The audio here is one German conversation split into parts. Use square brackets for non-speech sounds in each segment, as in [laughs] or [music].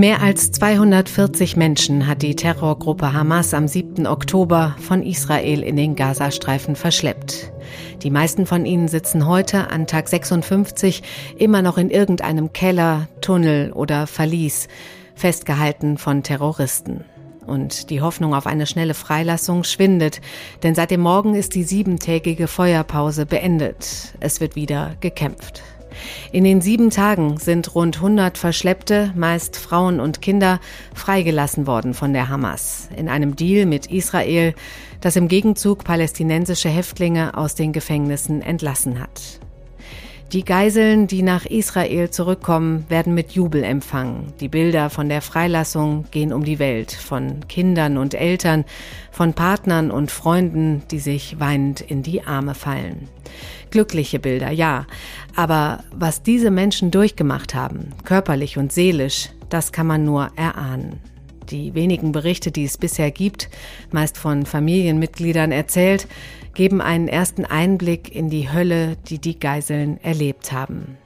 Mehr als 240 Menschen hat die Terrorgruppe Hamas am 7. Oktober von Israel in den Gazastreifen verschleppt. Die meisten von ihnen sitzen heute an Tag 56 immer noch in irgendeinem Keller, Tunnel oder Verlies, festgehalten von Terroristen. Und die Hoffnung auf eine schnelle Freilassung schwindet, denn seit dem Morgen ist die siebentägige Feuerpause beendet. Es wird wieder gekämpft. In den sieben Tagen sind rund 100 Verschleppte, meist Frauen und Kinder, freigelassen worden von der Hamas in einem Deal mit Israel, das im Gegenzug palästinensische Häftlinge aus den Gefängnissen entlassen hat. Die Geiseln, die nach Israel zurückkommen, werden mit Jubel empfangen. Die Bilder von der Freilassung gehen um die Welt, von Kindern und Eltern, von Partnern und Freunden, die sich weinend in die Arme fallen. Glückliche Bilder, ja, aber was diese Menschen durchgemacht haben, körperlich und seelisch, das kann man nur erahnen. Die wenigen Berichte, die es bisher gibt, meist von Familienmitgliedern erzählt, geben einen ersten Einblick in die Hölle, die die Geiseln erlebt haben.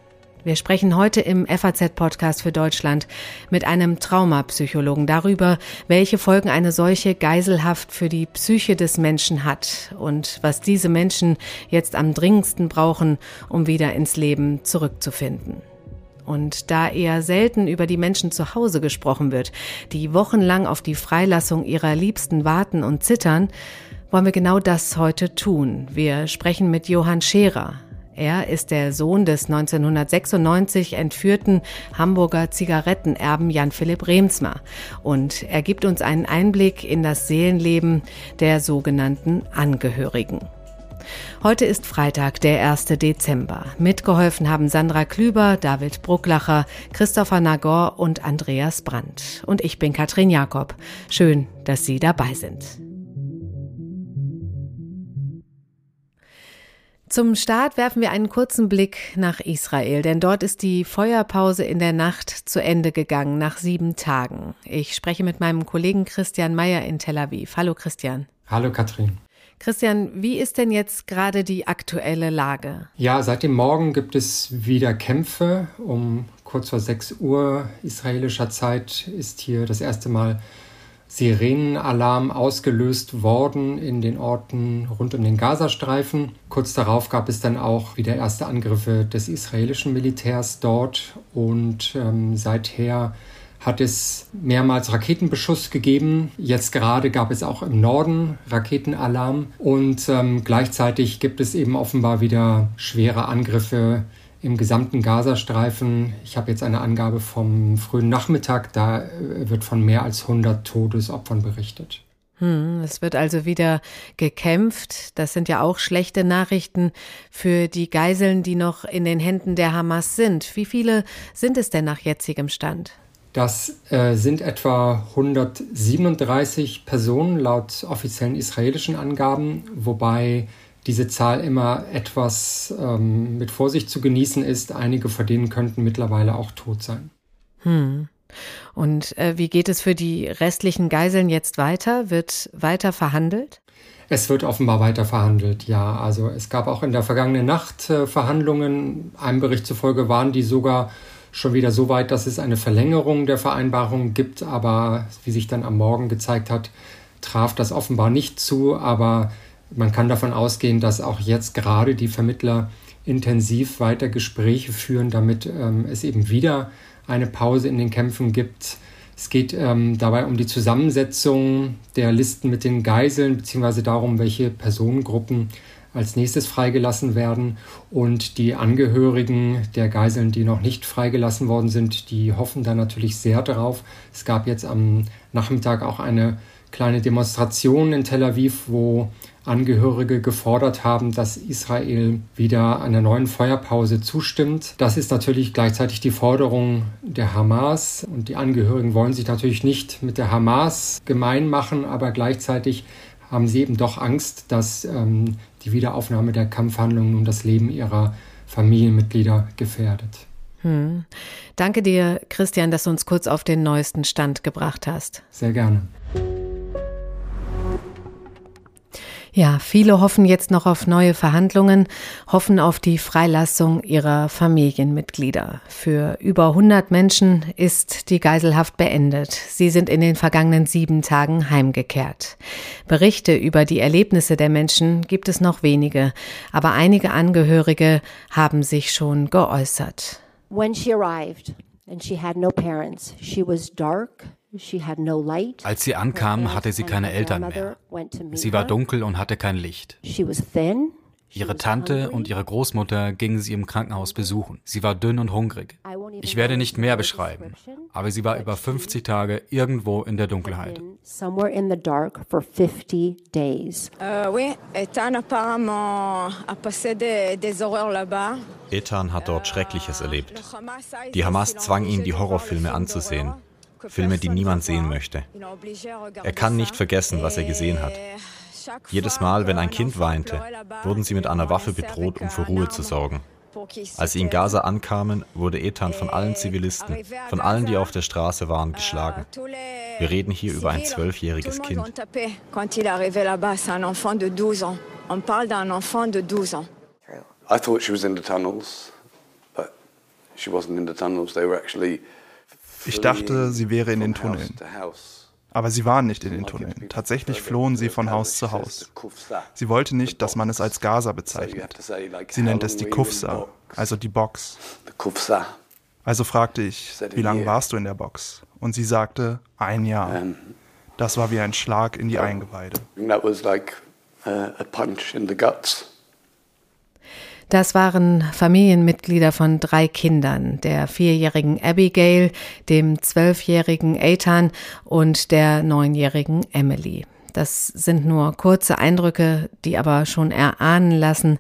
Wir sprechen heute im FAZ-Podcast für Deutschland mit einem Traumapsychologen darüber, welche Folgen eine solche Geiselhaft für die Psyche des Menschen hat und was diese Menschen jetzt am dringendsten brauchen, um wieder ins Leben zurückzufinden. Und da eher selten über die Menschen zu Hause gesprochen wird, die wochenlang auf die Freilassung ihrer Liebsten warten und zittern, wollen wir genau das heute tun. Wir sprechen mit Johann Scherer. Er ist der Sohn des 1996 entführten Hamburger Zigarettenerben Jan Philipp Remsmar und er gibt uns einen Einblick in das Seelenleben der sogenannten Angehörigen. Heute ist Freitag, der 1. Dezember. Mitgeholfen haben Sandra Klüber, David Brucklacher, Christopher Nagor und Andreas Brandt. Und ich bin Katrin Jakob. Schön, dass Sie dabei sind. Zum Start werfen wir einen kurzen Blick nach Israel, denn dort ist die Feuerpause in der Nacht zu Ende gegangen, nach sieben Tagen. Ich spreche mit meinem Kollegen Christian Mayer in Tel Aviv. Hallo Christian. Hallo Katrin. Christian, wie ist denn jetzt gerade die aktuelle Lage? Ja, seit dem Morgen gibt es wieder Kämpfe. Um kurz vor 6 Uhr israelischer Zeit ist hier das erste Mal Sirenenalarm ausgelöst worden in den Orten rund um den Gazastreifen. Kurz darauf gab es dann auch wieder erste Angriffe des israelischen Militärs dort und ähm, seither hat es mehrmals Raketenbeschuss gegeben. Jetzt gerade gab es auch im Norden Raketenalarm und ähm, gleichzeitig gibt es eben offenbar wieder schwere Angriffe im gesamten Gazastreifen. Ich habe jetzt eine Angabe vom frühen Nachmittag, da äh, wird von mehr als 100 Todesopfern berichtet. Hm, es wird also wieder gekämpft. Das sind ja auch schlechte Nachrichten für die Geiseln, die noch in den Händen der Hamas sind. Wie viele sind es denn nach jetzigem Stand? Das äh, sind etwa 137 Personen laut offiziellen israelischen Angaben, wobei diese Zahl immer etwas ähm, mit Vorsicht zu genießen ist. Einige von denen könnten mittlerweile auch tot sein. Hm. Und äh, wie geht es für die restlichen Geiseln jetzt weiter? Wird weiter verhandelt? Es wird offenbar weiter verhandelt, ja. Also es gab auch in der vergangenen Nacht äh, Verhandlungen. Einem Bericht zufolge waren die sogar schon wieder so weit, dass es eine Verlängerung der Vereinbarung gibt. Aber wie sich dann am Morgen gezeigt hat, traf das offenbar nicht zu. Aber man kann davon ausgehen, dass auch jetzt gerade die Vermittler intensiv weiter Gespräche führen, damit ähm, es eben wieder eine Pause in den Kämpfen gibt. Es geht ähm, dabei um die Zusammensetzung der Listen mit den Geiseln, beziehungsweise darum, welche Personengruppen als nächstes freigelassen werden. Und die Angehörigen der Geiseln, die noch nicht freigelassen worden sind, die hoffen da natürlich sehr drauf. Es gab jetzt am Nachmittag auch eine kleine Demonstration in Tel Aviv, wo Angehörige gefordert haben, dass Israel wieder einer neuen Feuerpause zustimmt. Das ist natürlich gleichzeitig die Forderung der Hamas und die Angehörigen wollen sich natürlich nicht mit der Hamas gemein machen, aber gleichzeitig haben sie eben doch Angst, dass ähm, die Wiederaufnahme der Kampfhandlungen nun das Leben ihrer Familienmitglieder gefährdet. Hm. Danke dir, Christian, dass du uns kurz auf den neuesten Stand gebracht hast. Sehr gerne. Ja, viele hoffen jetzt noch auf neue Verhandlungen, hoffen auf die Freilassung ihrer Familienmitglieder. Für über 100 Menschen ist die Geiselhaft beendet. Sie sind in den vergangenen sieben Tagen heimgekehrt. Berichte über die Erlebnisse der Menschen gibt es noch wenige, aber einige Angehörige haben sich schon geäußert. When she arrived and she had no parents, she was dark, als sie ankam, hatte sie keine Eltern mehr. Sie war dunkel und hatte kein Licht. Ihre Tante und ihre Großmutter gingen sie im Krankenhaus besuchen. Sie war dünn und hungrig. Ich werde nicht mehr beschreiben, aber sie war über 50 Tage irgendwo in der Dunkelheit. Ethan hat dort Schreckliches erlebt. Die Hamas zwang ihn, die Horrorfilme anzusehen. Filme, die niemand sehen möchte. Er kann nicht vergessen, was er gesehen hat. Jedes Mal, wenn ein Kind weinte, wurden sie mit einer Waffe bedroht, um für Ruhe zu sorgen. Als sie in Gaza ankamen, wurde Ethan von allen Zivilisten, von allen, die auf der Straße waren, geschlagen. Wir reden hier über ein zwölfjähriges Kind. I thought she was in the tunnels, but she wasn't in the tunnels. They were actually ich dachte, sie wäre in den Tunneln. Aber sie waren nicht in den Tunneln. Tatsächlich flohen sie von Haus zu Haus. Sie wollte nicht, dass man es als Gaza bezeichnet. Sie nennt es die Kufsa, also die Box. Also fragte ich, wie lange warst du in der Box? Und sie sagte, ein Jahr. Das war wie ein Schlag in die Eingeweide. That was like a punch in the guts. Das waren Familienmitglieder von drei Kindern, der vierjährigen Abigail, dem zwölfjährigen Ethan und der neunjährigen Emily. Das sind nur kurze Eindrücke, die aber schon erahnen lassen,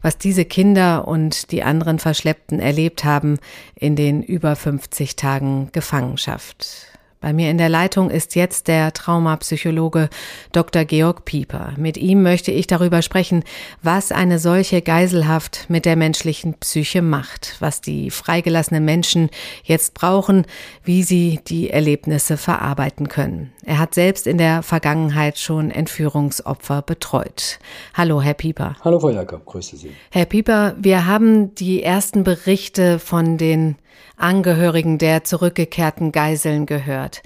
was diese Kinder und die anderen Verschleppten erlebt haben in den über 50 Tagen Gefangenschaft. Bei mir in der Leitung ist jetzt der Traumapsychologe Dr. Georg Pieper. Mit ihm möchte ich darüber sprechen, was eine solche Geiselhaft mit der menschlichen Psyche macht, was die freigelassenen Menschen jetzt brauchen, wie sie die Erlebnisse verarbeiten können. Er hat selbst in der Vergangenheit schon Entführungsopfer betreut. Hallo, Herr Pieper. Hallo, Frau Jakob, grüße Sie. Herr Pieper, wir haben die ersten Berichte von den Angehörigen der zurückgekehrten Geiseln gehört.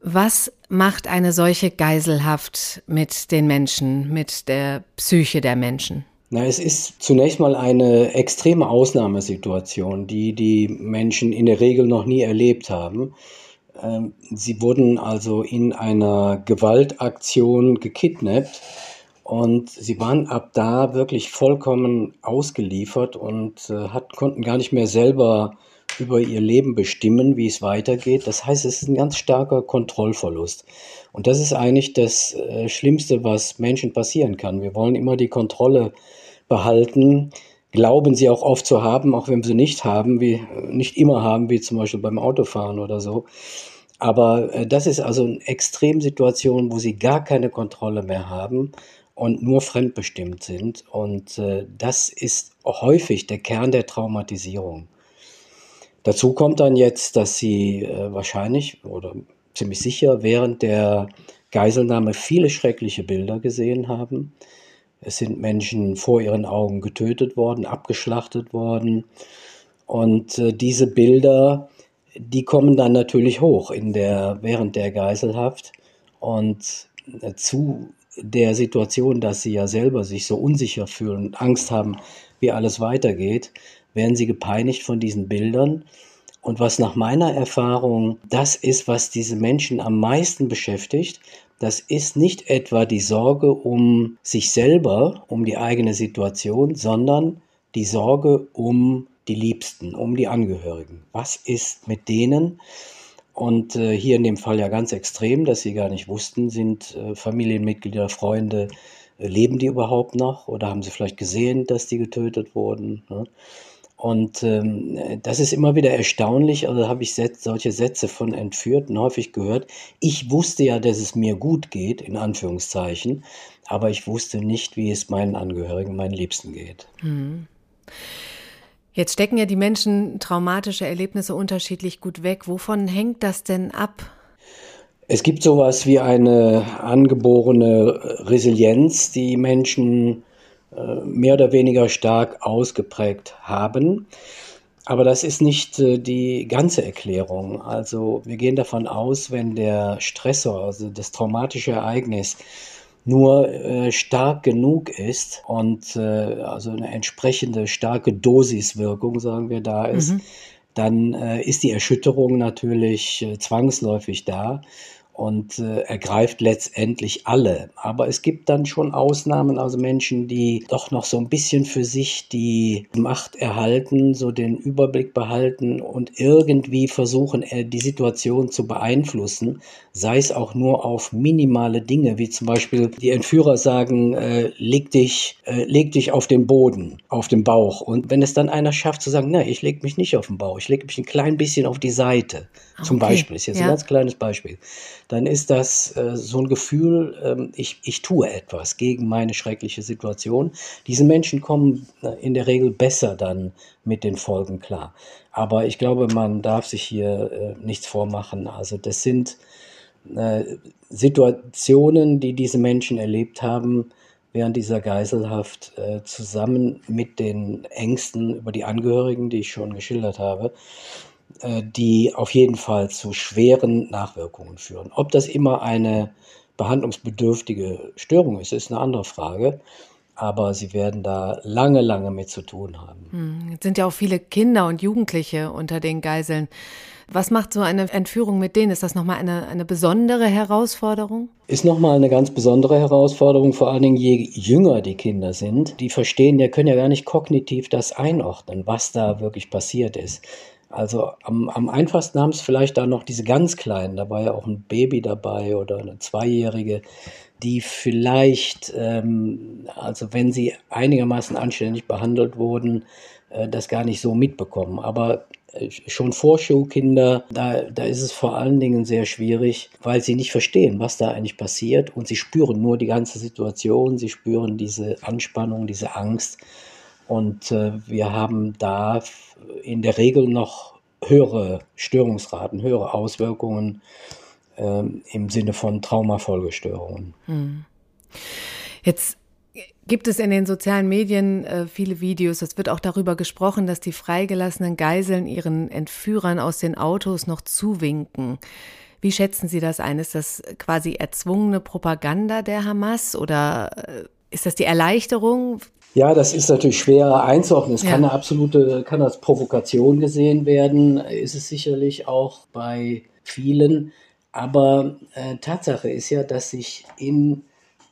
Was macht eine solche Geiselhaft mit den Menschen, mit der Psyche der Menschen? Na, es ist zunächst mal eine extreme Ausnahmesituation, die die Menschen in der Regel noch nie erlebt haben. Ähm, sie wurden also in einer Gewaltaktion gekidnappt und sie waren ab da wirklich vollkommen ausgeliefert und äh, hat, konnten gar nicht mehr selber über ihr Leben bestimmen, wie es weitergeht. Das heißt, es ist ein ganz starker Kontrollverlust. Und das ist eigentlich das äh, Schlimmste, was Menschen passieren kann. Wir wollen immer die Kontrolle behalten, glauben sie auch oft zu haben, auch wenn wir sie nicht haben, wie nicht immer haben, wie zum Beispiel beim Autofahren oder so. Aber äh, das ist also eine Extremsituation, wo sie gar keine Kontrolle mehr haben und nur fremdbestimmt sind. Und äh, das ist häufig der Kern der Traumatisierung. Dazu kommt dann jetzt, dass sie äh, wahrscheinlich oder ziemlich sicher während der Geiselnahme viele schreckliche Bilder gesehen haben. Es sind Menschen vor ihren Augen getötet worden, abgeschlachtet worden. Und äh, diese Bilder, die kommen dann natürlich hoch in der, während der Geiselhaft. Und äh, zu der Situation, dass sie ja selber sich so unsicher fühlen und Angst haben, wie alles weitergeht, werden sie gepeinigt von diesen Bildern. Und was nach meiner Erfahrung das ist, was diese Menschen am meisten beschäftigt, das ist nicht etwa die Sorge um sich selber, um die eigene Situation, sondern die Sorge um die Liebsten, um die Angehörigen. Was ist mit denen? Und äh, hier in dem Fall ja ganz extrem, dass sie gar nicht wussten, sind äh, Familienmitglieder, Freunde, äh, leben die überhaupt noch oder haben sie vielleicht gesehen, dass die getötet wurden? Ne? Und ähm, das ist immer wieder erstaunlich. Also habe ich solche Sätze von Entführten häufig gehört. Ich wusste ja, dass es mir gut geht, in Anführungszeichen, aber ich wusste nicht, wie es meinen Angehörigen, meinen Liebsten geht. Mhm. Jetzt stecken ja die Menschen traumatische Erlebnisse unterschiedlich gut weg. Wovon hängt das denn ab? Es gibt sowas wie eine angeborene Resilienz, die Menschen mehr oder weniger stark ausgeprägt haben. Aber das ist nicht äh, die ganze Erklärung. Also wir gehen davon aus, wenn der Stressor, also das traumatische Ereignis, nur äh, stark genug ist und äh, also eine entsprechende starke Dosiswirkung, sagen wir, da ist, mhm. dann äh, ist die Erschütterung natürlich äh, zwangsläufig da und äh, ergreift letztendlich alle. Aber es gibt dann schon Ausnahmen, also Menschen, die doch noch so ein bisschen für sich die Macht erhalten, so den Überblick behalten und irgendwie versuchen, äh, die Situation zu beeinflussen, sei es auch nur auf minimale Dinge, wie zum Beispiel die Entführer sagen, äh, leg, dich, äh, leg dich auf den Boden, auf den Bauch. Und wenn es dann einer schafft zu sagen, na, ich leg mich nicht auf den Bauch, ich leg mich ein klein bisschen auf die Seite, zum okay. Beispiel, ist jetzt ja. ein ganz kleines Beispiel dann ist das äh, so ein Gefühl, ähm, ich, ich tue etwas gegen meine schreckliche Situation. Diese Menschen kommen äh, in der Regel besser dann mit den Folgen klar. Aber ich glaube, man darf sich hier äh, nichts vormachen. Also das sind äh, Situationen, die diese Menschen erlebt haben, während dieser Geiselhaft äh, zusammen mit den Ängsten über die Angehörigen, die ich schon geschildert habe, äh, die auf jeden Fall zu schweren Nachwirkungen führen. Ob das immer eine behandlungsbedürftige Störung ist, ist eine andere Frage. Aber sie werden da lange, lange mit zu tun haben. Hm, jetzt sind ja auch viele Kinder und Jugendliche unter den Geiseln. Was macht so eine Entführung mit denen? Ist das nochmal eine, eine besondere Herausforderung? Ist nochmal eine ganz besondere Herausforderung, vor allen Dingen je jünger die Kinder sind. Die verstehen, die können ja gar nicht kognitiv das einordnen, was da wirklich passiert ist. Also am, am einfachsten haben es vielleicht da noch diese ganz Kleinen, da war ja auch ein Baby dabei oder eine Zweijährige, die vielleicht, ähm, also wenn sie einigermaßen anständig behandelt wurden, äh, das gar nicht so mitbekommen. Aber äh, schon Vorschulkinder, da, da ist es vor allen Dingen sehr schwierig, weil sie nicht verstehen, was da eigentlich passiert und sie spüren nur die ganze Situation, sie spüren diese Anspannung, diese Angst. Und äh, wir haben da in der Regel noch höhere Störungsraten, höhere Auswirkungen äh, im Sinne von Traumafolgestörungen. Hm. Jetzt gibt es in den sozialen Medien äh, viele Videos. Es wird auch darüber gesprochen, dass die freigelassenen Geiseln ihren Entführern aus den Autos noch zuwinken. Wie schätzen Sie das ein? Ist das quasi erzwungene Propaganda der Hamas oder äh, ist das die Erleichterung? Ja, das ist natürlich schwer einzuordnen. Es ja. kann eine absolute, kann als Provokation gesehen werden, ist es sicherlich auch bei vielen. Aber äh, Tatsache ist ja, dass sich in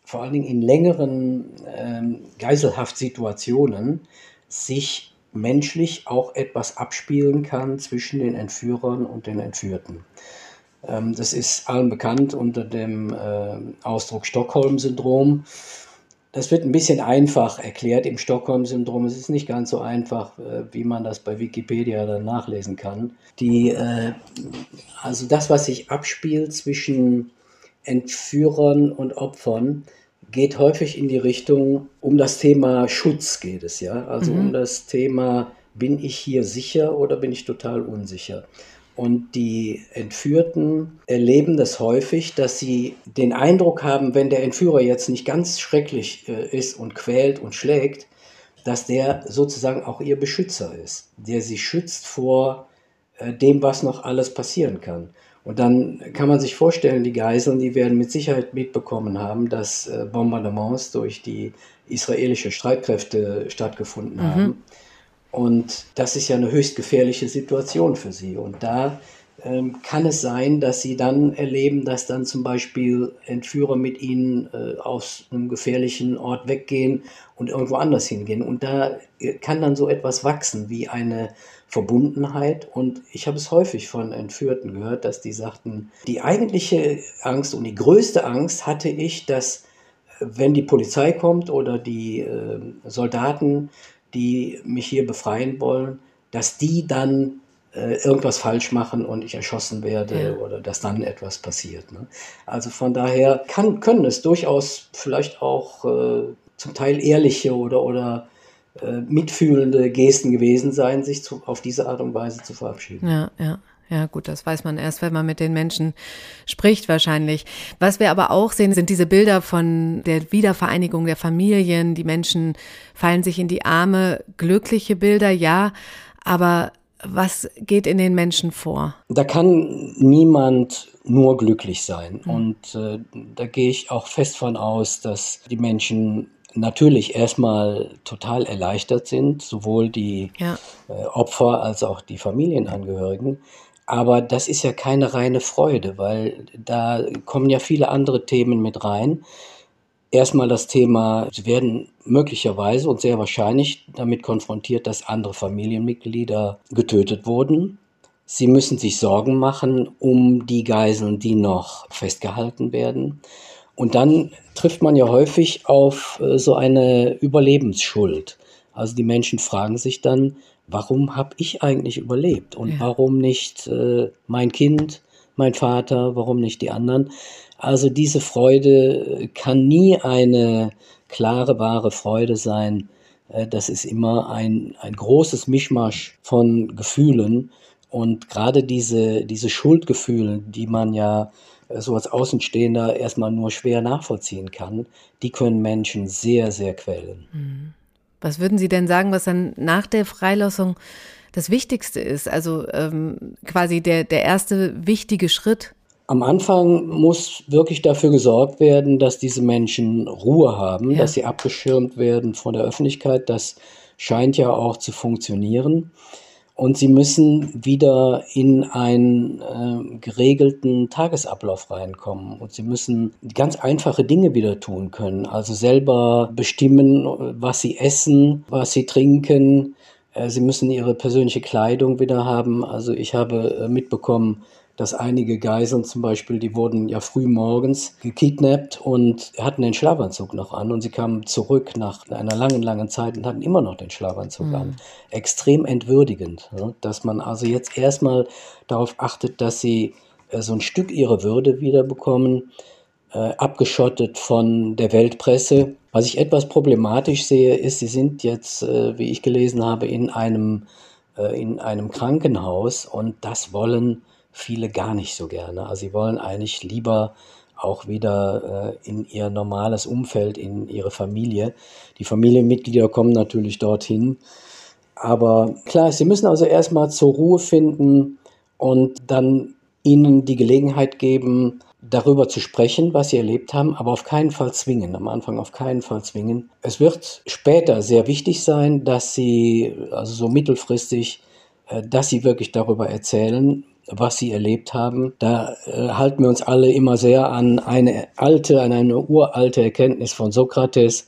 vor allen Dingen in längeren ähm, Geiselhaftsituationen sich menschlich auch etwas abspielen kann zwischen den Entführern und den Entführten. Ähm, das ist allen bekannt unter dem äh, Ausdruck Stockholm-Syndrom. Das wird ein bisschen einfach erklärt im Stockholm-Syndrom. Es ist nicht ganz so einfach, äh, wie man das bei Wikipedia dann nachlesen kann. Die, äh, also das, was sich abspielt zwischen Entführern und Opfern, geht häufig in die Richtung, um das Thema Schutz geht es, ja. Also mhm. um das Thema, bin ich hier sicher oder bin ich total unsicher? Und die Entführten erleben das häufig, dass sie den Eindruck haben, wenn der Entführer jetzt nicht ganz schrecklich äh, ist und quält und schlägt, dass der sozusagen auch ihr Beschützer ist, der sie schützt vor äh, dem, was noch alles passieren kann. Und dann kann man sich vorstellen, die Geiseln, die werden mit Sicherheit mitbekommen haben, dass äh, Bombardements durch die israelische Streitkräfte stattgefunden mhm. haben. Und das ist ja eine höchst gefährliche Situation für sie. Und da ähm, kann es sein, dass sie dann erleben, dass dann zum Beispiel Entführer mit ihnen äh, aus einem gefährlichen Ort weggehen und irgendwo anders hingehen. Und da äh, kann dann so etwas wachsen wie eine Verbundenheit. Und ich habe es häufig von Entführten gehört, dass die sagten, die eigentliche Angst und die größte Angst hatte ich, dass äh, wenn die Polizei kommt oder die äh, Soldaten die mich hier befreien wollen, dass die dann äh, irgendwas falsch machen und ich erschossen werde ja. oder dass dann etwas passiert. Ne? Also von daher kann, können es durchaus vielleicht auch äh, zum Teil ehrliche oder, oder äh, mitfühlende Gesten gewesen sein, sich zu, auf diese Art und Weise zu verabschieden. Ja, ja. Ja, gut, das weiß man erst, wenn man mit den Menschen spricht wahrscheinlich. Was wir aber auch sehen, sind diese Bilder von der Wiedervereinigung der Familien. Die Menschen fallen sich in die Arme. Glückliche Bilder, ja. Aber was geht in den Menschen vor? Da kann niemand nur glücklich sein. Mhm. Und äh, da gehe ich auch fest von aus, dass die Menschen natürlich erstmal total erleichtert sind, sowohl die ja. äh, Opfer als auch die Familienangehörigen. Aber das ist ja keine reine Freude, weil da kommen ja viele andere Themen mit rein. Erstmal das Thema, sie werden möglicherweise und sehr wahrscheinlich damit konfrontiert, dass andere Familienmitglieder getötet wurden. Sie müssen sich Sorgen machen um die Geiseln, die noch festgehalten werden. Und dann trifft man ja häufig auf äh, so eine Überlebensschuld. Also die Menschen fragen sich dann, warum habe ich eigentlich überlebt und ja. warum nicht äh, mein Kind, mein Vater, warum nicht die anderen? Also diese Freude kann nie eine klare, wahre Freude sein. Äh, das ist immer ein, ein großes Mischmasch von Gefühlen. Und gerade diese, diese Schuldgefühle, die man ja äh, so als Außenstehender erstmal nur schwer nachvollziehen kann, die können Menschen sehr, sehr quälen. Mhm. Was würden Sie denn sagen, was dann nach der Freilassung das Wichtigste ist? Also ähm, quasi der, der erste wichtige Schritt? Am Anfang muss wirklich dafür gesorgt werden, dass diese Menschen Ruhe haben, ja. dass sie abgeschirmt werden von der Öffentlichkeit. Das scheint ja auch zu funktionieren und sie müssen wieder in einen äh, geregelten Tagesablauf reinkommen und sie müssen ganz einfache Dinge wieder tun können, also selber bestimmen, was sie essen, was sie trinken. Äh, sie müssen ihre persönliche Kleidung wieder haben. Also ich habe äh, mitbekommen, dass einige Geiseln zum Beispiel, die wurden ja früh morgens gekidnappt und hatten den Schlafanzug noch an und sie kamen zurück nach einer langen, langen Zeit und hatten immer noch den Schlafanzug mhm. an. Extrem entwürdigend, ne? dass man also jetzt erstmal darauf achtet, dass sie äh, so ein Stück ihrer Würde wiederbekommen, äh, abgeschottet von der Weltpresse. Was ich etwas problematisch sehe, ist, sie sind jetzt, äh, wie ich gelesen habe, in einem, äh, in einem Krankenhaus und das wollen viele gar nicht so gerne. Also sie wollen eigentlich lieber auch wieder äh, in ihr normales Umfeld, in ihre Familie. Die Familienmitglieder kommen natürlich dorthin. Aber klar, sie müssen also erstmal zur Ruhe finden und dann ihnen die Gelegenheit geben, darüber zu sprechen, was sie erlebt haben, aber auf keinen Fall zwingen, am Anfang auf keinen Fall zwingen. Es wird später sehr wichtig sein, dass sie, also so mittelfristig, äh, dass sie wirklich darüber erzählen, was sie erlebt haben. Da äh, halten wir uns alle immer sehr an eine alte, an eine uralte Erkenntnis von Sokrates,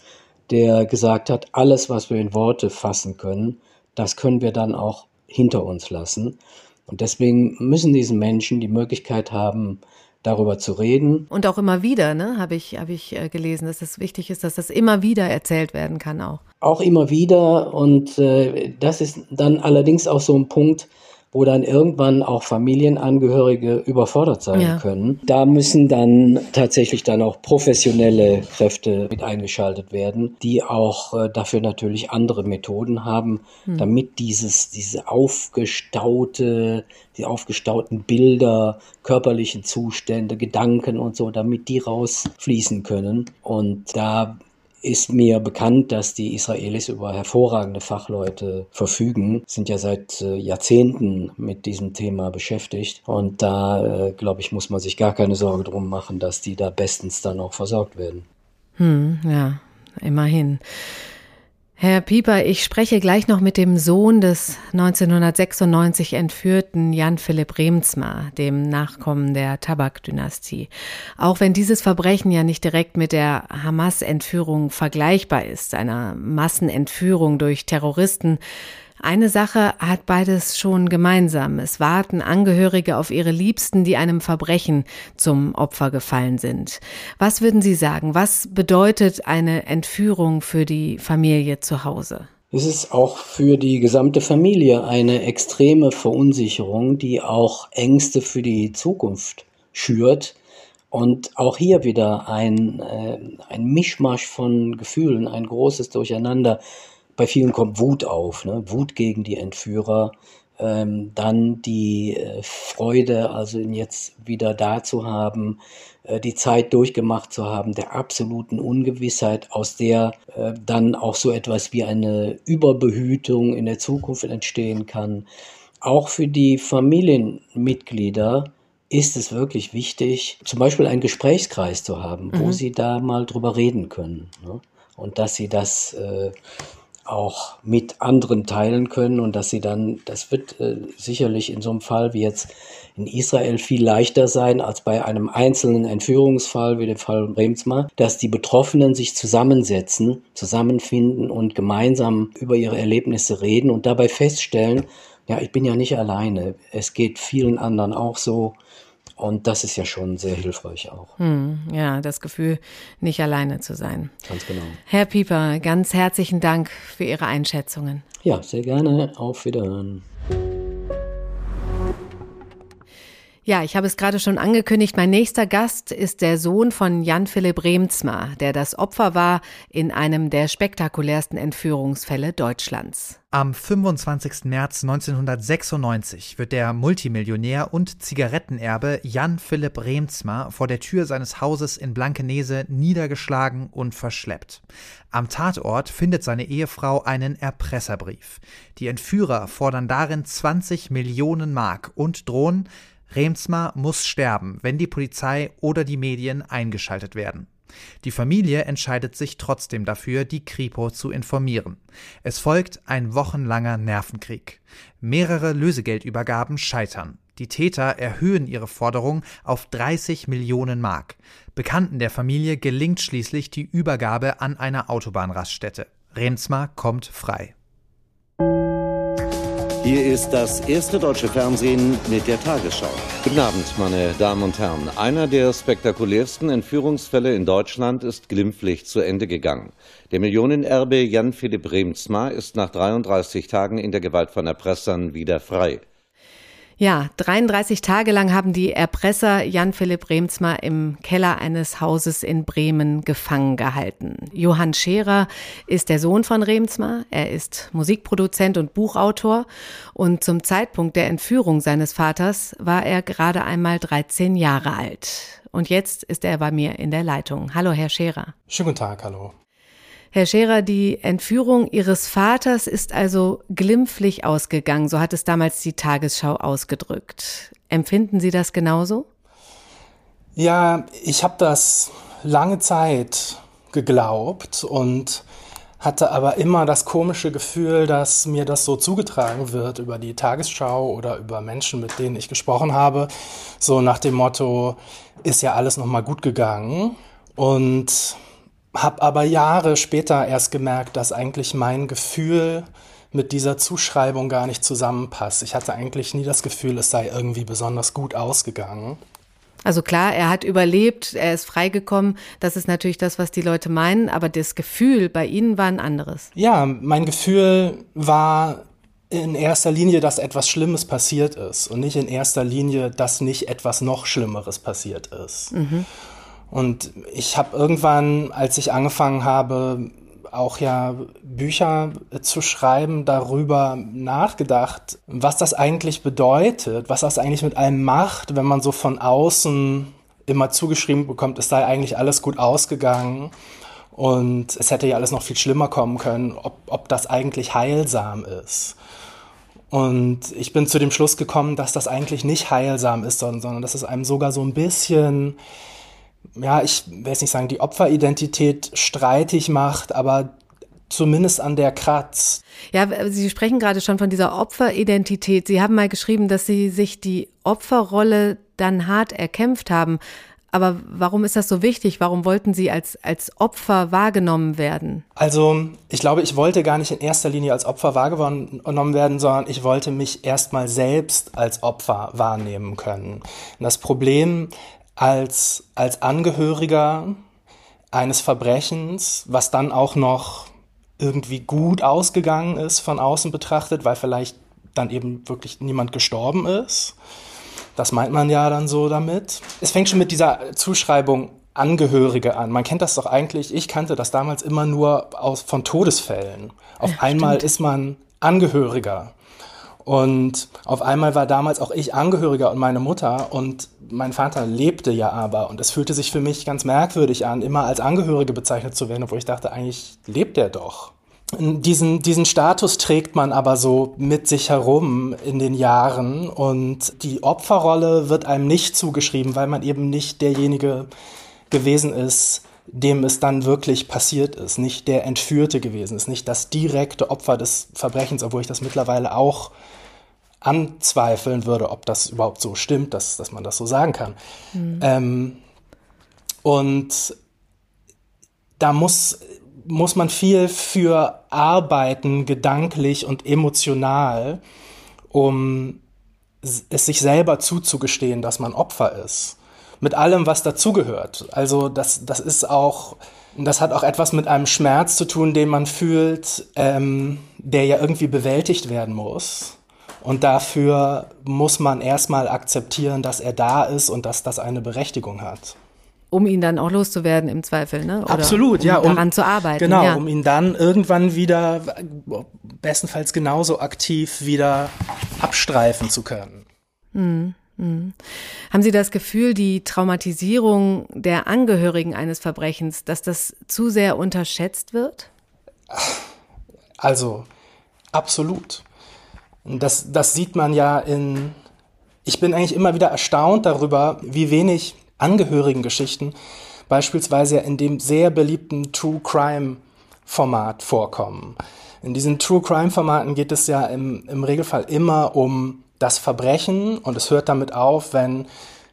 der gesagt hat, alles, was wir in Worte fassen können, das können wir dann auch hinter uns lassen. Und deswegen müssen diese Menschen die Möglichkeit haben, darüber zu reden. Und auch immer wieder, ne, habe ich, hab ich äh, gelesen, dass es wichtig ist, dass das immer wieder erzählt werden kann auch. Auch immer wieder. Und äh, das ist dann allerdings auch so ein Punkt, wo dann irgendwann auch Familienangehörige überfordert sein ja. können. Da müssen dann tatsächlich dann auch professionelle Kräfte mit eingeschaltet werden, die auch äh, dafür natürlich andere Methoden haben, hm. damit dieses, diese aufgestaute, die aufgestauten Bilder, körperlichen Zustände, Gedanken und so, damit die rausfließen können. Und da ist mir bekannt, dass die Israelis über hervorragende Fachleute verfügen, sind ja seit äh, Jahrzehnten mit diesem Thema beschäftigt. Und da, äh, glaube ich, muss man sich gar keine Sorge drum machen, dass die da bestens dann auch versorgt werden. Hm, ja, immerhin. Herr Pieper, ich spreche gleich noch mit dem Sohn des 1996 entführten Jan Philipp Remsmar, dem Nachkommen der Tabak-Dynastie. Auch wenn dieses Verbrechen ja nicht direkt mit der Hamas-Entführung vergleichbar ist, einer Massenentführung durch Terroristen, eine Sache hat beides schon gemeinsam. Es warten Angehörige auf ihre Liebsten, die einem Verbrechen zum Opfer gefallen sind. Was würden Sie sagen? Was bedeutet eine Entführung für die Familie zu Hause? Es ist auch für die gesamte Familie eine extreme Verunsicherung, die auch Ängste für die Zukunft schürt. Und auch hier wieder ein, äh, ein Mischmasch von Gefühlen, ein großes Durcheinander bei vielen kommt Wut auf, ne? Wut gegen die Entführer, ähm, dann die äh, Freude, also ihn jetzt wieder da zu haben, äh, die Zeit durchgemacht zu haben, der absoluten Ungewissheit, aus der äh, dann auch so etwas wie eine Überbehütung in der Zukunft entstehen kann. Auch für die Familienmitglieder ist es wirklich wichtig, zum Beispiel einen Gesprächskreis zu haben, mhm. wo sie da mal drüber reden können. Ne? Und dass sie das äh, auch mit anderen teilen können und dass sie dann, das wird äh, sicherlich in so einem Fall wie jetzt in Israel viel leichter sein als bei einem einzelnen Entführungsfall wie dem Fall Bremsma, dass die Betroffenen sich zusammensetzen, zusammenfinden und gemeinsam über ihre Erlebnisse reden und dabei feststellen, ja, ich bin ja nicht alleine, es geht vielen anderen auch so und das ist ja schon sehr hilfreich auch. Hm, ja, das Gefühl, nicht alleine zu sein. Ganz genau. Herr Pieper, ganz herzlichen Dank für Ihre Einschätzungen. Ja, sehr gerne. Auf Wiederhören. Ja, ich habe es gerade schon angekündigt. Mein nächster Gast ist der Sohn von Jan Philipp Remsmar, der das Opfer war in einem der spektakulärsten Entführungsfälle Deutschlands. Am 25. März 1996 wird der Multimillionär und Zigarettenerbe Jan Philipp Remsmar vor der Tür seines Hauses in Blankenese niedergeschlagen und verschleppt. Am Tatort findet seine Ehefrau einen Erpresserbrief. Die Entführer fordern darin 20 Millionen Mark und drohen, Remsmar muss sterben, wenn die Polizei oder die Medien eingeschaltet werden. Die Familie entscheidet sich trotzdem dafür, die Kripo zu informieren. Es folgt ein wochenlanger Nervenkrieg. Mehrere Lösegeldübergaben scheitern. Die Täter erhöhen ihre Forderung auf 30 Millionen Mark. Bekannten der Familie gelingt schließlich die Übergabe an einer Autobahnraststätte. Remsmar kommt frei. Hier ist das erste deutsche Fernsehen mit der Tagesschau. Guten Abend, meine Damen und Herren. Einer der spektakulärsten Entführungsfälle in Deutschland ist glimpflich zu Ende gegangen. Der Millionenerbe Jan Philipp Remsmar ist nach 33 Tagen in der Gewalt von Erpressern wieder frei. Ja, 33 Tage lang haben die Erpresser Jan Philipp Remsmar im Keller eines Hauses in Bremen gefangen gehalten. Johann Scherer ist der Sohn von Remsmar. Er ist Musikproduzent und Buchautor. Und zum Zeitpunkt der Entführung seines Vaters war er gerade einmal 13 Jahre alt. Und jetzt ist er bei mir in der Leitung. Hallo, Herr Scherer. Schönen guten Tag, hallo. Herr Scherer, die Entführung Ihres Vaters ist also glimpflich ausgegangen, so hat es damals die Tagesschau ausgedrückt. Empfinden Sie das genauso? Ja, ich habe das lange Zeit geglaubt und hatte aber immer das komische Gefühl, dass mir das so zugetragen wird über die Tagesschau oder über Menschen, mit denen ich gesprochen habe, so nach dem Motto, ist ja alles noch mal gut gegangen und habe aber Jahre später erst gemerkt, dass eigentlich mein Gefühl mit dieser Zuschreibung gar nicht zusammenpasst. Ich hatte eigentlich nie das Gefühl, es sei irgendwie besonders gut ausgegangen. Also klar, er hat überlebt, er ist freigekommen. Das ist natürlich das, was die Leute meinen, aber das Gefühl bei Ihnen war ein anderes. Ja, mein Gefühl war in erster Linie, dass etwas Schlimmes passiert ist und nicht in erster Linie, dass nicht etwas noch Schlimmeres passiert ist. Mhm. Und ich habe irgendwann, als ich angefangen habe, auch ja Bücher zu schreiben, darüber nachgedacht, was das eigentlich bedeutet, was das eigentlich mit einem macht, wenn man so von außen immer zugeschrieben bekommt, es sei eigentlich alles gut ausgegangen und es hätte ja alles noch viel schlimmer kommen können, ob, ob das eigentlich heilsam ist. Und ich bin zu dem Schluss gekommen, dass das eigentlich nicht heilsam ist, sondern, sondern dass es einem sogar so ein bisschen ja, ich will jetzt nicht sagen, die Opferidentität streitig macht, aber zumindest an der kratzt. Ja, Sie sprechen gerade schon von dieser Opferidentität. Sie haben mal geschrieben, dass Sie sich die Opferrolle dann hart erkämpft haben. Aber warum ist das so wichtig? Warum wollten Sie als, als Opfer wahrgenommen werden? Also, ich glaube, ich wollte gar nicht in erster Linie als Opfer wahrgenommen werden, sondern ich wollte mich erstmal selbst als Opfer wahrnehmen können. Und das Problem als, als Angehöriger eines Verbrechens, was dann auch noch irgendwie gut ausgegangen ist von außen betrachtet, weil vielleicht dann eben wirklich niemand gestorben ist. Das meint man ja dann so damit. Es fängt schon mit dieser Zuschreibung Angehörige an. Man kennt das doch eigentlich, ich kannte das damals immer nur aus, von Todesfällen. Auf ja, einmal stimmt. ist man Angehöriger. Und auf einmal war damals auch ich Angehöriger und meine Mutter. Und mein Vater lebte ja aber. Und es fühlte sich für mich ganz merkwürdig an, immer als Angehörige bezeichnet zu werden, obwohl ich dachte, eigentlich lebt er doch. Diesen, diesen Status trägt man aber so mit sich herum in den Jahren. Und die Opferrolle wird einem nicht zugeschrieben, weil man eben nicht derjenige gewesen ist, dem es dann wirklich passiert ist, nicht der Entführte gewesen ist, nicht das direkte Opfer des Verbrechens, obwohl ich das mittlerweile auch anzweifeln würde, ob das überhaupt so stimmt, dass, dass man das so sagen kann. Mhm. Ähm, und da muss, muss man viel für arbeiten, gedanklich und emotional, um es sich selber zuzugestehen, dass man Opfer ist. Mit allem, was dazugehört. Also das, das ist auch, das hat auch etwas mit einem Schmerz zu tun, den man fühlt, ähm, der ja irgendwie bewältigt werden muss. Und dafür muss man erstmal akzeptieren, dass er da ist und dass das eine Berechtigung hat. Um ihn dann auch loszuwerden im Zweifel, ne? Oder Absolut, um ja. Um daran zu arbeiten. Genau, ja. um ihn dann irgendwann wieder, bestenfalls genauso aktiv wieder abstreifen zu können. Mhm. Mhm. Haben Sie das Gefühl, die Traumatisierung der Angehörigen eines Verbrechens, dass das zu sehr unterschätzt wird? Also, absolut. Das, das sieht man ja in. Ich bin eigentlich immer wieder erstaunt darüber, wie wenig Angehörigengeschichten beispielsweise in dem sehr beliebten True Crime Format vorkommen. In diesen True Crime Formaten geht es ja im, im Regelfall immer um das Verbrechen und es hört damit auf, wenn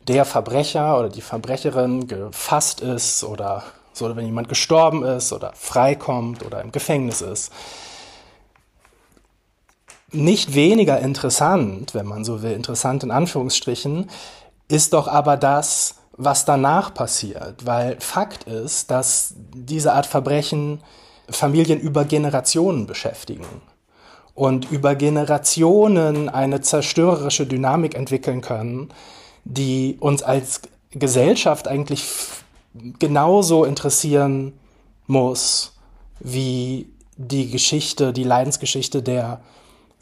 der Verbrecher oder die Verbrecherin gefasst ist oder so, oder wenn jemand gestorben ist oder freikommt oder im Gefängnis ist nicht weniger interessant, wenn man so will, interessant in Anführungsstrichen, ist doch aber das, was danach passiert. Weil Fakt ist, dass diese Art Verbrechen Familien über Generationen beschäftigen und über Generationen eine zerstörerische Dynamik entwickeln können, die uns als Gesellschaft eigentlich genauso interessieren muss wie die Geschichte, die Leidensgeschichte der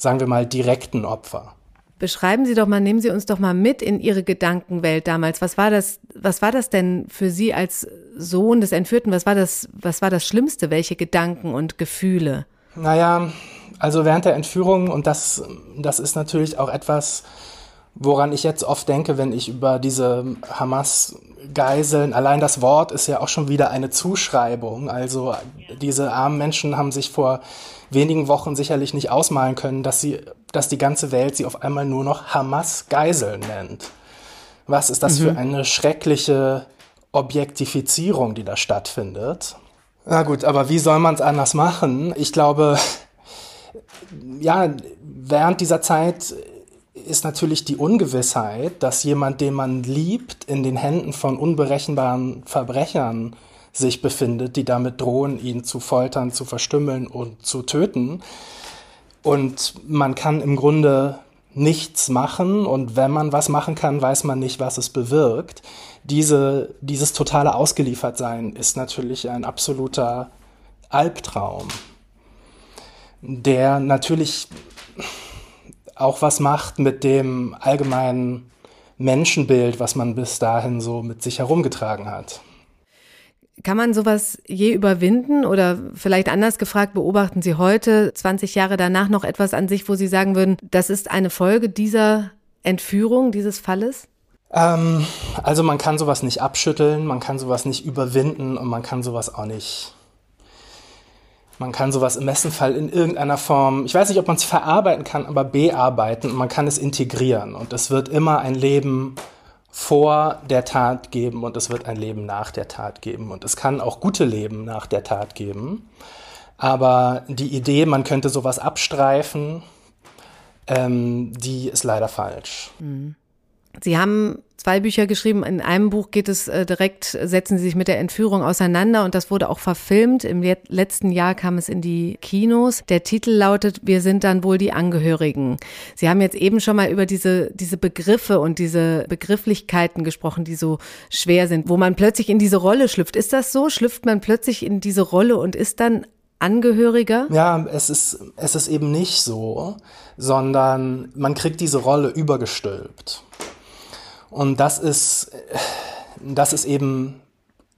sagen wir mal, direkten Opfer. Beschreiben Sie doch mal, nehmen Sie uns doch mal mit in Ihre Gedankenwelt damals. Was war das, was war das denn für Sie als Sohn des Entführten? Was war das, was war das Schlimmste? Welche Gedanken und Gefühle? Naja, also während der Entführung, und das, das ist natürlich auch etwas, woran ich jetzt oft denke, wenn ich über diese Hamas-Geiseln, allein das Wort ist ja auch schon wieder eine Zuschreibung. Also diese armen Menschen haben sich vor wenigen Wochen sicherlich nicht ausmalen können, dass sie, dass die ganze Welt sie auf einmal nur noch Hamas-Geiseln nennt. Was ist das mhm. für eine schreckliche Objektifizierung, die da stattfindet? Na gut, aber wie soll man es anders machen? Ich glaube, ja, während dieser Zeit ist natürlich die Ungewissheit, dass jemand, den man liebt, in den Händen von unberechenbaren Verbrechern sich befindet, die damit drohen, ihn zu foltern, zu verstümmeln und zu töten. Und man kann im Grunde nichts machen und wenn man was machen kann, weiß man nicht, was es bewirkt. Diese, dieses totale Ausgeliefertsein ist natürlich ein absoluter Albtraum, der natürlich auch was macht mit dem allgemeinen Menschenbild, was man bis dahin so mit sich herumgetragen hat. Kann man sowas je überwinden oder vielleicht anders gefragt, beobachten Sie heute, 20 Jahre danach, noch etwas an sich, wo Sie sagen würden, das ist eine Folge dieser Entführung, dieses Falles? Ähm, also man kann sowas nicht abschütteln, man kann sowas nicht überwinden und man kann sowas auch nicht. Man kann sowas im besten Fall in irgendeiner Form, ich weiß nicht, ob man es verarbeiten kann, aber bearbeiten und man kann es integrieren. Und es wird immer ein Leben vor der Tat geben und es wird ein Leben nach der Tat geben. Und es kann auch gute Leben nach der Tat geben. Aber die Idee, man könnte sowas abstreifen, ähm, die ist leider falsch. Mhm. Sie haben zwei Bücher geschrieben. In einem Buch geht es äh, direkt, setzen Sie sich mit der Entführung auseinander und das wurde auch verfilmt. Im letzten Jahr kam es in die Kinos. Der Titel lautet Wir sind dann wohl die Angehörigen. Sie haben jetzt eben schon mal über diese, diese Begriffe und diese Begrifflichkeiten gesprochen, die so schwer sind, wo man plötzlich in diese Rolle schlüpft. Ist das so? Schlüpft man plötzlich in diese Rolle und ist dann Angehöriger? Ja, es ist, es ist eben nicht so, sondern man kriegt diese Rolle übergestülpt. Und das ist, das ist eben,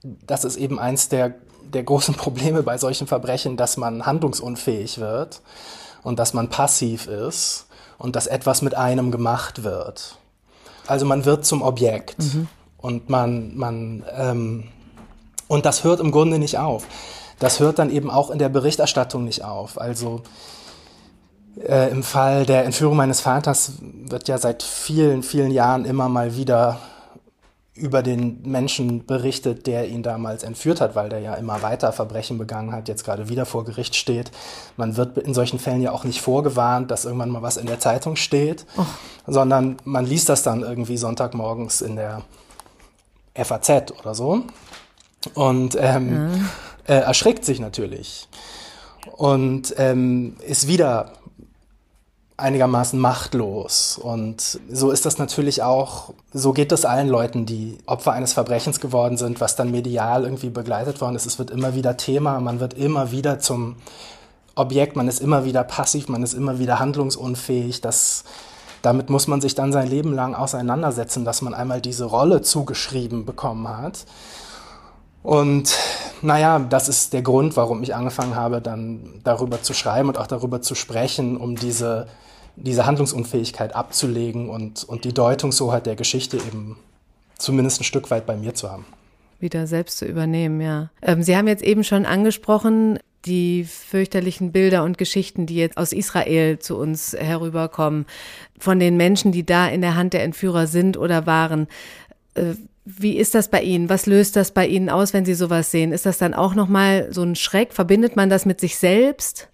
das ist eben eins der, der großen [laughs] Probleme bei solchen Verbrechen, dass man handlungsunfähig wird und dass man passiv ist und dass etwas mit einem gemacht wird. Also man wird zum Objekt mhm. und man, man, ähm, und das hört im Grunde nicht auf. Das hört dann eben auch in der Berichterstattung nicht auf. Also äh, im Fall der Entführung meines Vaters wird ja seit vielen, vielen Jahren immer mal wieder über den Menschen berichtet, der ihn damals entführt hat, weil der ja immer weiter Verbrechen begangen hat, jetzt gerade wieder vor Gericht steht. Man wird in solchen Fällen ja auch nicht vorgewarnt, dass irgendwann mal was in der Zeitung steht, oh. sondern man liest das dann irgendwie Sonntagmorgens in der FAZ oder so und ähm, ja. äh, erschreckt sich natürlich und ähm, ist wieder einigermaßen machtlos. Und so ist das natürlich auch, so geht das allen Leuten, die Opfer eines Verbrechens geworden sind, was dann medial irgendwie begleitet worden ist. Es wird immer wieder Thema, man wird immer wieder zum Objekt, man ist immer wieder passiv, man ist immer wieder handlungsunfähig. Das, damit muss man sich dann sein Leben lang auseinandersetzen, dass man einmal diese Rolle zugeschrieben bekommen hat. Und naja, das ist der Grund, warum ich angefangen habe, dann darüber zu schreiben und auch darüber zu sprechen, um diese diese Handlungsunfähigkeit abzulegen und, und die Deutungshoheit der Geschichte eben zumindest ein Stück weit bei mir zu haben. Wieder selbst zu übernehmen, ja. Ähm, Sie haben jetzt eben schon angesprochen, die fürchterlichen Bilder und Geschichten, die jetzt aus Israel zu uns herüberkommen, von den Menschen, die da in der Hand der Entführer sind oder waren. Äh, wie ist das bei Ihnen? Was löst das bei Ihnen aus, wenn Sie sowas sehen? Ist das dann auch nochmal so ein Schreck? Verbindet man das mit sich selbst?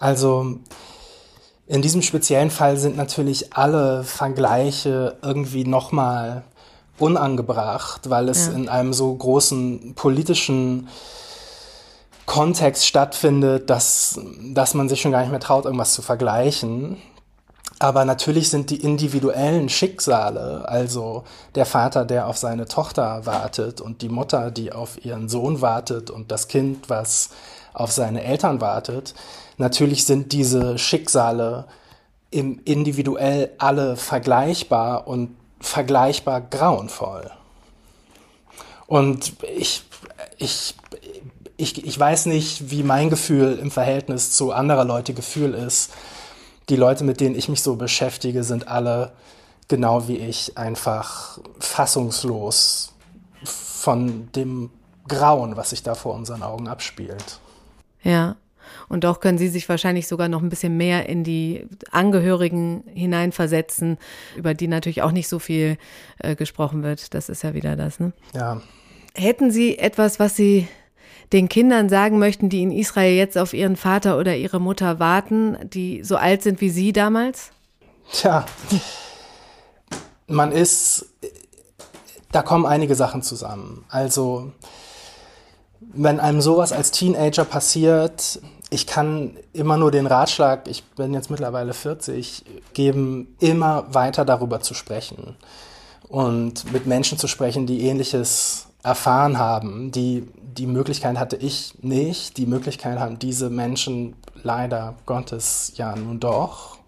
Also in diesem speziellen Fall sind natürlich alle Vergleiche irgendwie nochmal unangebracht, weil es ja. in einem so großen politischen Kontext stattfindet, dass, dass man sich schon gar nicht mehr traut, irgendwas zu vergleichen. Aber natürlich sind die individuellen Schicksale, also der Vater, der auf seine Tochter wartet und die Mutter, die auf ihren Sohn wartet und das Kind, was auf seine Eltern wartet, Natürlich sind diese Schicksale im individuell alle vergleichbar und vergleichbar grauenvoll. Und ich, ich, ich, ich weiß nicht, wie mein Gefühl im Verhältnis zu anderer Leute Gefühl ist. Die Leute, mit denen ich mich so beschäftige, sind alle genau wie ich einfach fassungslos von dem Grauen, was sich da vor unseren Augen abspielt. Ja, und doch können Sie sich wahrscheinlich sogar noch ein bisschen mehr in die Angehörigen hineinversetzen, über die natürlich auch nicht so viel äh, gesprochen wird. Das ist ja wieder das, ne? Ja. Hätten Sie etwas, was Sie den Kindern sagen möchten, die in Israel jetzt auf ihren Vater oder ihre Mutter warten, die so alt sind wie Sie damals? Tja, man ist, da kommen einige Sachen zusammen. Also, wenn einem sowas als Teenager passiert, ich kann immer nur den Ratschlag, ich bin jetzt mittlerweile 40, geben, immer weiter darüber zu sprechen und mit Menschen zu sprechen, die ähnliches erfahren haben. Die, die Möglichkeit hatte ich nicht, die Möglichkeit haben diese Menschen leider Gottes ja nun doch.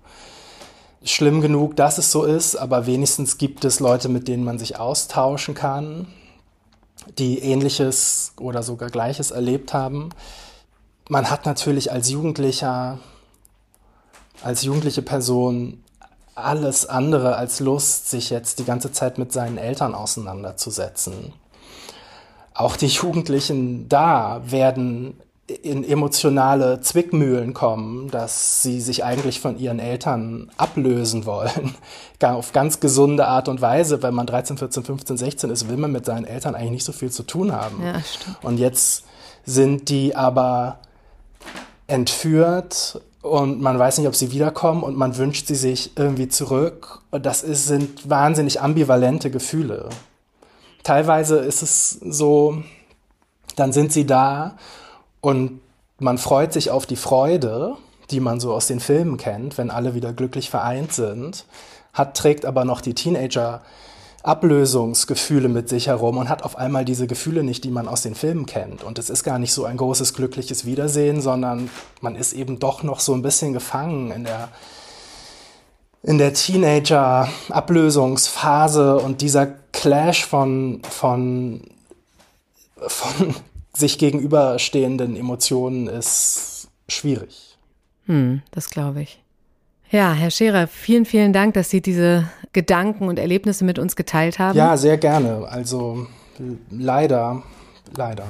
Schlimm genug, dass es so ist, aber wenigstens gibt es Leute, mit denen man sich austauschen kann, die ähnliches oder sogar gleiches erlebt haben man hat natürlich als Jugendlicher, als jugendliche Person alles andere als Lust, sich jetzt die ganze Zeit mit seinen Eltern auseinanderzusetzen. Auch die Jugendlichen da werden in emotionale Zwickmühlen kommen, dass sie sich eigentlich von ihren Eltern ablösen wollen. [laughs] Auf ganz gesunde Art und Weise. Wenn man 13, 14, 15, 16 ist, will man mit seinen Eltern eigentlich nicht so viel zu tun haben. Ja, und jetzt sind die aber entführt und man weiß nicht, ob sie wiederkommen und man wünscht sie sich irgendwie zurück. Und das ist, sind wahnsinnig ambivalente Gefühle. Teilweise ist es so, dann sind sie da und man freut sich auf die Freude, die man so aus den Filmen kennt, wenn alle wieder glücklich vereint sind, hat, trägt aber noch die Teenager Ablösungsgefühle mit sich herum und hat auf einmal diese Gefühle nicht, die man aus den Filmen kennt. Und es ist gar nicht so ein großes glückliches Wiedersehen, sondern man ist eben doch noch so ein bisschen gefangen in der, in der Teenager-Ablösungsphase und dieser Clash von, von, von [laughs] sich gegenüberstehenden Emotionen ist schwierig. Hm, das glaube ich. Ja, Herr Scherer, vielen, vielen Dank, dass Sie diese Gedanken und Erlebnisse mit uns geteilt haben. Ja, sehr gerne. Also leider, leider.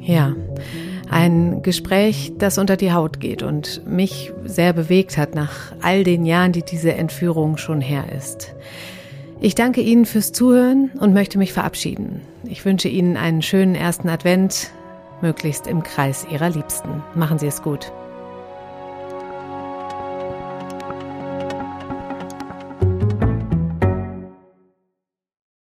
Ja, ein Gespräch, das unter die Haut geht und mich sehr bewegt hat nach all den Jahren, die diese Entführung schon her ist. Ich danke Ihnen fürs Zuhören und möchte mich verabschieden. Ich wünsche Ihnen einen schönen ersten Advent, möglichst im Kreis Ihrer Liebsten. Machen Sie es gut.